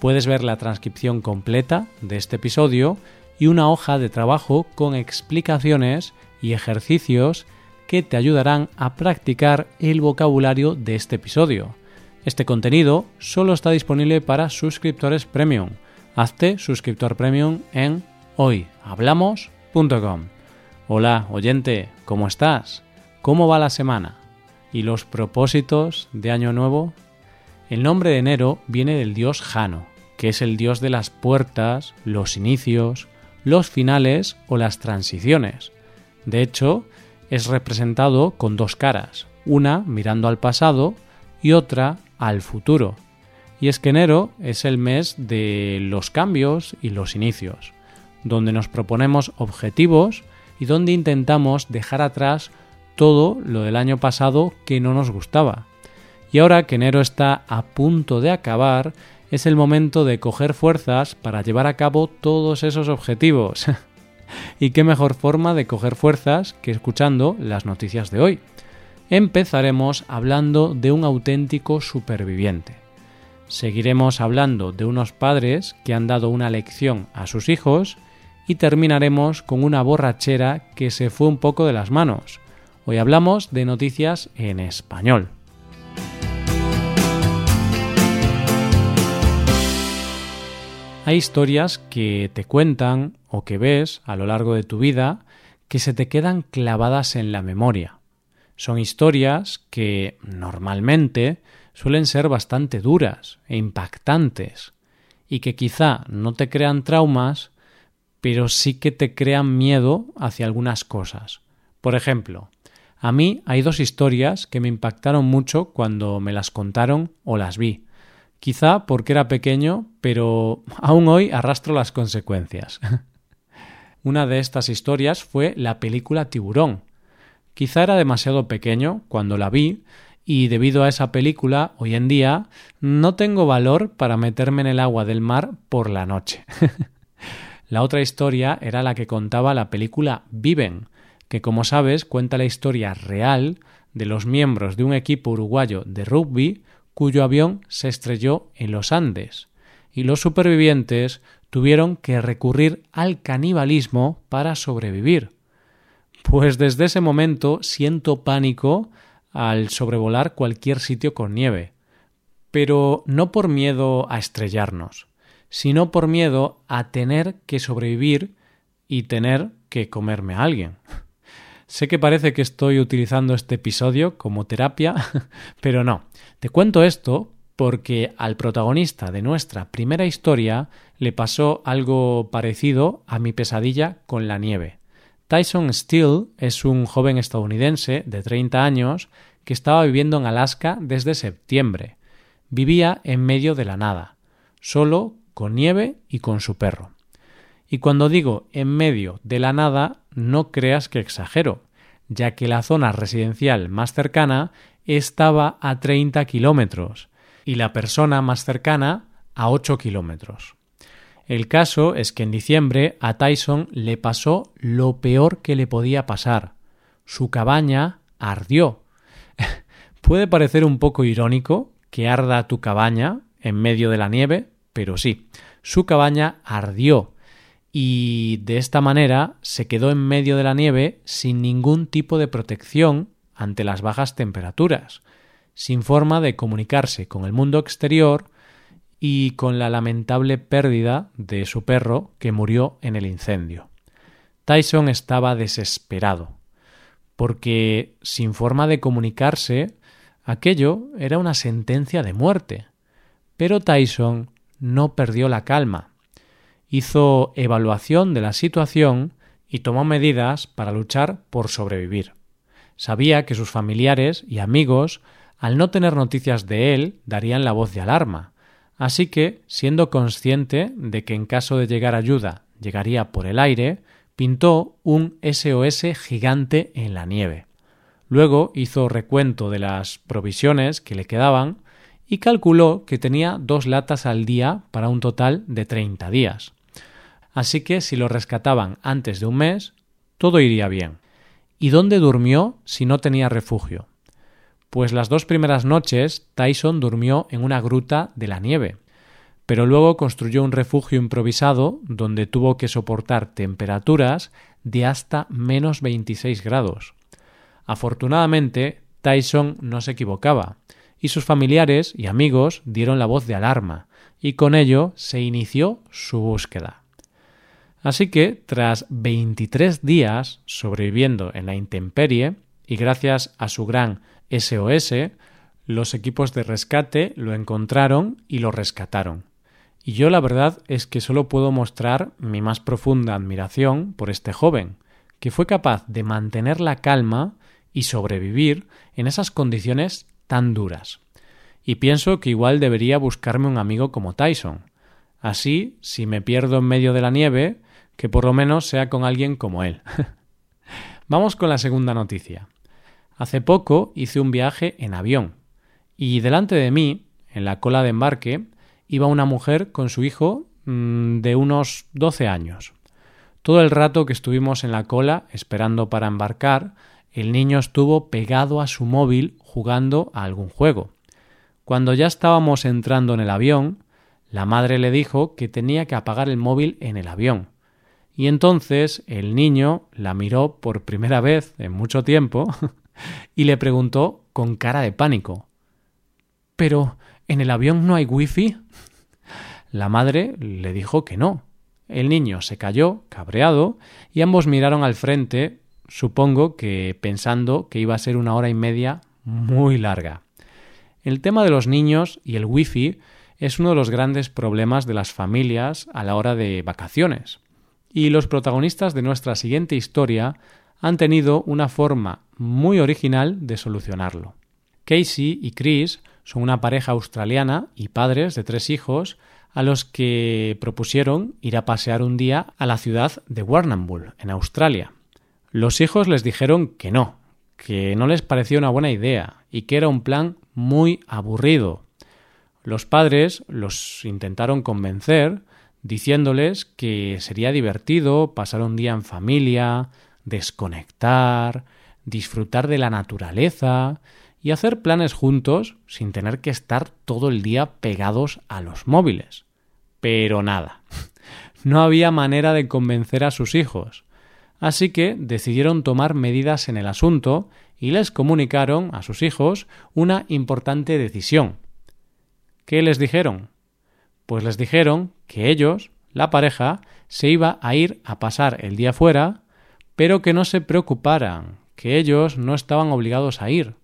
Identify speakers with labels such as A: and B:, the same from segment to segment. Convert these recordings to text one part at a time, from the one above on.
A: puedes ver la transcripción completa de este episodio y una hoja de trabajo con explicaciones y ejercicios que te ayudarán a practicar el vocabulario de este episodio. Este contenido solo está disponible para suscriptores premium. Hazte suscriptor premium en hoyhablamos.com. Hola, oyente, ¿cómo estás? ¿Cómo va la semana? ¿Y los propósitos de Año Nuevo? El nombre de enero viene del dios Jano, que es el dios de las puertas, los inicios, los finales o las transiciones. De hecho, es representado con dos caras, una mirando al pasado y otra al futuro. Y es que enero es el mes de los cambios y los inicios, donde nos proponemos objetivos y donde intentamos dejar atrás todo lo del año pasado que no nos gustaba. Y ahora que enero está a punto de acabar, es el momento de coger fuerzas para llevar a cabo todos esos objetivos. y qué mejor forma de coger fuerzas que escuchando las noticias de hoy. Empezaremos hablando de un auténtico superviviente. Seguiremos hablando de unos padres que han dado una lección a sus hijos y terminaremos con una borrachera que se fue un poco de las manos. Hoy hablamos de noticias en español. Hay historias que te cuentan o que ves a lo largo de tu vida que se te quedan clavadas en la memoria. Son historias que normalmente suelen ser bastante duras e impactantes y que quizá no te crean traumas, pero sí que te crean miedo hacia algunas cosas. Por ejemplo, a mí hay dos historias que me impactaron mucho cuando me las contaron o las vi quizá porque era pequeño, pero aún hoy arrastro las consecuencias. Una de estas historias fue la película Tiburón. Quizá era demasiado pequeño cuando la vi y debido a esa película hoy en día no tengo valor para meterme en el agua del mar por la noche. la otra historia era la que contaba la película Viven, que como sabes cuenta la historia real de los miembros de un equipo uruguayo de rugby cuyo avión se estrelló en los Andes, y los supervivientes tuvieron que recurrir al canibalismo para sobrevivir. Pues desde ese momento siento pánico al sobrevolar cualquier sitio con nieve, pero no por miedo a estrellarnos, sino por miedo a tener que sobrevivir y tener que comerme a alguien. Sé que parece que estoy utilizando este episodio como terapia, pero no. Te cuento esto porque al protagonista de nuestra primera historia le pasó algo parecido a mi pesadilla con la nieve. Tyson Steele es un joven estadounidense de 30 años que estaba viviendo en Alaska desde septiembre. Vivía en medio de la nada, solo con nieve y con su perro. Y cuando digo en medio de la nada, no creas que exagero, ya que la zona residencial más cercana estaba a 30 kilómetros y la persona más cercana a 8 kilómetros. El caso es que en diciembre a Tyson le pasó lo peor que le podía pasar. Su cabaña ardió. Puede parecer un poco irónico que arda tu cabaña en medio de la nieve, pero sí, su cabaña ardió y de esta manera se quedó en medio de la nieve sin ningún tipo de protección ante las bajas temperaturas, sin forma de comunicarse con el mundo exterior y con la lamentable pérdida de su perro que murió en el incendio. Tyson estaba desesperado, porque sin forma de comunicarse, aquello era una sentencia de muerte. Pero Tyson no perdió la calma hizo evaluación de la situación y tomó medidas para luchar por sobrevivir. Sabía que sus familiares y amigos, al no tener noticias de él, darían la voz de alarma, Así que, siendo consciente de que en caso de llegar ayuda llegaría por el aire, pintó un SOS gigante en la nieve. Luego hizo recuento de las provisiones que le quedaban y calculó que tenía dos latas al día para un total de 30 días. Así que si lo rescataban antes de un mes, todo iría bien. ¿Y dónde durmió si no tenía refugio? Pues las dos primeras noches Tyson durmió en una gruta de la nieve, pero luego construyó un refugio improvisado donde tuvo que soportar temperaturas de hasta menos 26 grados. Afortunadamente, Tyson no se equivocaba, y sus familiares y amigos dieron la voz de alarma, y con ello se inició su búsqueda. Así que, tras 23 días sobreviviendo en la intemperie, y gracias a su gran SOS, los equipos de rescate lo encontraron y lo rescataron. Y yo la verdad es que solo puedo mostrar mi más profunda admiración por este joven, que fue capaz de mantener la calma y sobrevivir en esas condiciones tan duras. Y pienso que igual debería buscarme un amigo como Tyson. Así, si me pierdo en medio de la nieve, que por lo menos sea con alguien como él. Vamos con la segunda noticia. Hace poco hice un viaje en avión y delante de mí, en la cola de embarque, iba una mujer con su hijo mm, de unos 12 años. Todo el rato que estuvimos en la cola esperando para embarcar, el niño estuvo pegado a su móvil jugando a algún juego. Cuando ya estábamos entrando en el avión, la madre le dijo que tenía que apagar el móvil en el avión. Y entonces el niño la miró por primera vez en mucho tiempo y le preguntó con cara de pánico Pero ¿en el avión no hay wifi? La madre le dijo que no. El niño se cayó, cabreado, y ambos miraron al frente, supongo que pensando que iba a ser una hora y media muy larga. El tema de los niños y el wifi es uno de los grandes problemas de las familias a la hora de vacaciones. Y los protagonistas de nuestra siguiente historia han tenido una forma muy original de solucionarlo. Casey y Chris son una pareja australiana y padres de tres hijos a los que propusieron ir a pasear un día a la ciudad de Warrnambool, en Australia. Los hijos les dijeron que no, que no les parecía una buena idea y que era un plan muy aburrido. Los padres los intentaron convencer diciéndoles que sería divertido pasar un día en familia, desconectar, disfrutar de la naturaleza y hacer planes juntos sin tener que estar todo el día pegados a los móviles. Pero nada, no había manera de convencer a sus hijos, así que decidieron tomar medidas en el asunto y les comunicaron a sus hijos una importante decisión. ¿Qué les dijeron? Pues les dijeron que ellos, la pareja, se iba a ir a pasar el día fuera pero que no se preocuparan, que ellos no estaban obligados a ir.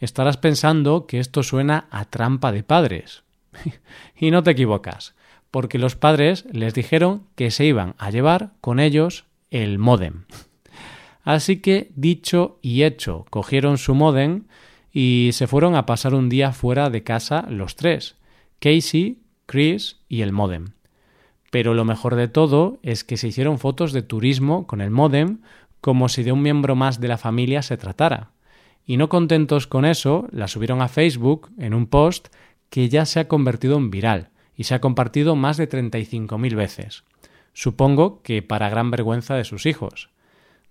A: Estarás pensando que esto suena a trampa de padres. y no te equivocas, porque los padres les dijeron que se iban a llevar con ellos el modem. Así que, dicho y hecho, cogieron su modem y se fueron a pasar un día fuera de casa los tres, Casey, Chris y el modem. Pero lo mejor de todo es que se hicieron fotos de turismo con el modem como si de un miembro más de la familia se tratara. Y no contentos con eso, la subieron a Facebook en un post que ya se ha convertido en viral y se ha compartido más de 35.000 veces. Supongo que para gran vergüenza de sus hijos,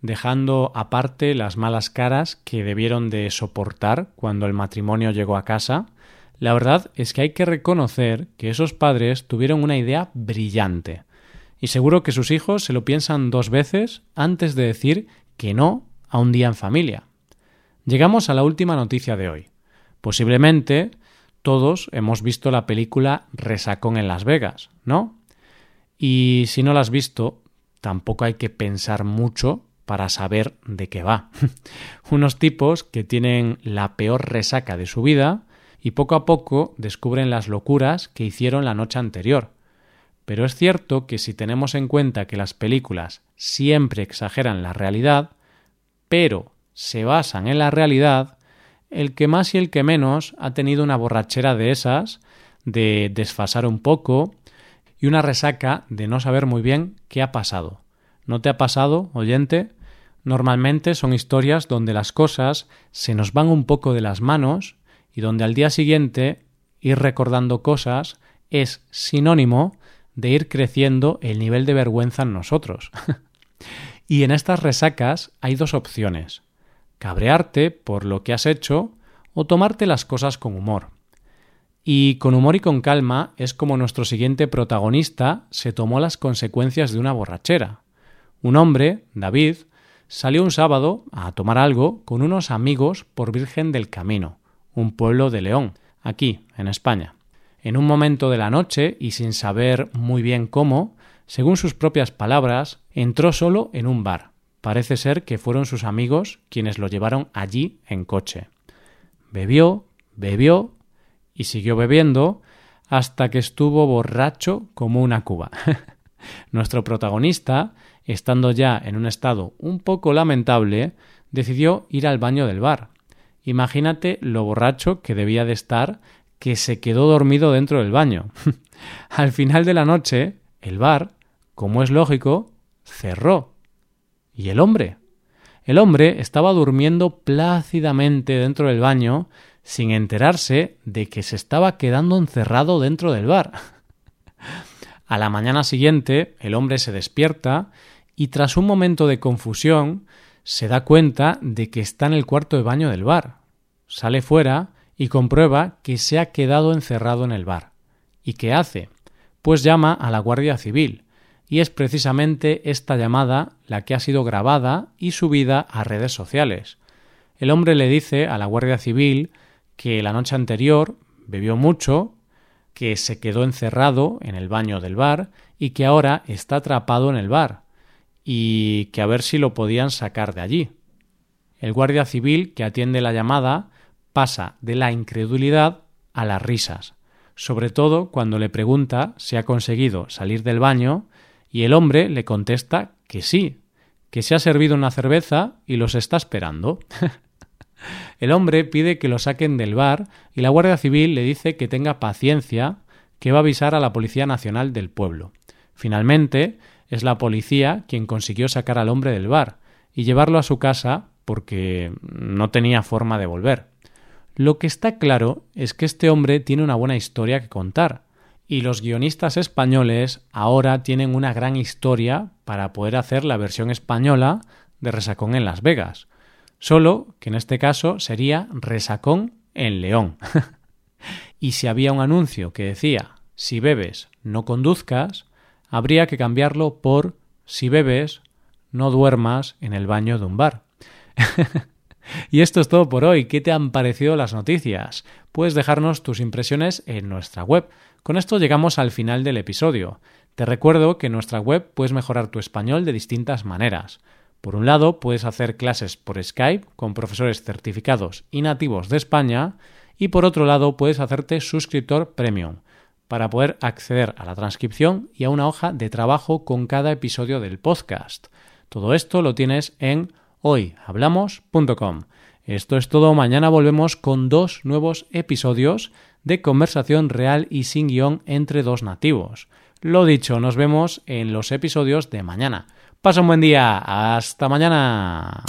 A: dejando aparte las malas caras que debieron de soportar cuando el matrimonio llegó a casa la verdad es que hay que reconocer que esos padres tuvieron una idea brillante. Y seguro que sus hijos se lo piensan dos veces antes de decir que no a un día en familia. Llegamos a la última noticia de hoy. Posiblemente todos hemos visto la película Resacón en Las Vegas, ¿no? Y si no la has visto, tampoco hay que pensar mucho para saber de qué va. Unos tipos que tienen la peor resaca de su vida y poco a poco descubren las locuras que hicieron la noche anterior. Pero es cierto que si tenemos en cuenta que las películas siempre exageran la realidad, pero se basan en la realidad, el que más y el que menos ha tenido una borrachera de esas, de desfasar un poco y una resaca de no saber muy bien qué ha pasado. ¿No te ha pasado, oyente? Normalmente son historias donde las cosas se nos van un poco de las manos y donde al día siguiente ir recordando cosas es sinónimo de ir creciendo el nivel de vergüenza en nosotros. y en estas resacas hay dos opciones cabrearte por lo que has hecho o tomarte las cosas con humor. Y con humor y con calma es como nuestro siguiente protagonista se tomó las consecuencias de una borrachera. Un hombre, David, salió un sábado a tomar algo con unos amigos por Virgen del Camino, un pueblo de León, aquí, en España. En un momento de la noche, y sin saber muy bien cómo, según sus propias palabras, entró solo en un bar. Parece ser que fueron sus amigos quienes lo llevaron allí en coche. Bebió, bebió y siguió bebiendo hasta que estuvo borracho como una cuba. Nuestro protagonista, estando ya en un estado un poco lamentable, decidió ir al baño del bar. Imagínate lo borracho que debía de estar que se quedó dormido dentro del baño. al final de la noche, el bar, como es lógico, cerró. ¿Y el hombre? El hombre estaba durmiendo plácidamente dentro del baño sin enterarse de que se estaba quedando encerrado dentro del bar. A la mañana siguiente, el hombre se despierta y tras un momento de confusión se da cuenta de que está en el cuarto de baño del bar. Sale fuera y comprueba que se ha quedado encerrado en el bar. ¿Y qué hace? Pues llama a la Guardia Civil, y es precisamente esta llamada la que ha sido grabada y subida a redes sociales. El hombre le dice a la Guardia Civil que la noche anterior bebió mucho, que se quedó encerrado en el baño del bar y que ahora está atrapado en el bar, y que a ver si lo podían sacar de allí. El guardia civil que atiende la llamada pasa de la incredulidad a las risas, sobre todo cuando le pregunta si ha conseguido salir del baño y el hombre le contesta que sí, que se ha servido una cerveza y los está esperando. el hombre pide que lo saquen del bar y la Guardia Civil le dice que tenga paciencia, que va a avisar a la Policía Nacional del pueblo. Finalmente, es la policía quien consiguió sacar al hombre del bar y llevarlo a su casa porque no tenía forma de volver. Lo que está claro es que este hombre tiene una buena historia que contar, y los guionistas españoles ahora tienen una gran historia para poder hacer la versión española de Resacón en Las Vegas, solo que en este caso sería Resacón en León. y si había un anuncio que decía si bebes, no conduzcas, habría que cambiarlo por si bebes, no duermas en el baño de un bar. y esto es todo por hoy. ¿Qué te han parecido las noticias? Puedes dejarnos tus impresiones en nuestra web. Con esto llegamos al final del episodio. Te recuerdo que en nuestra web puedes mejorar tu español de distintas maneras. Por un lado, puedes hacer clases por Skype con profesores certificados y nativos de España y por otro lado, puedes hacerte suscriptor premium para poder acceder a la transcripción y a una hoja de trabajo con cada episodio del podcast. Todo esto lo tienes en hoyhablamos.com. Esto es todo, mañana volvemos con dos nuevos episodios de conversación real y sin guion entre dos nativos. Lo dicho, nos vemos en los episodios de mañana. Pasa un buen día, hasta mañana.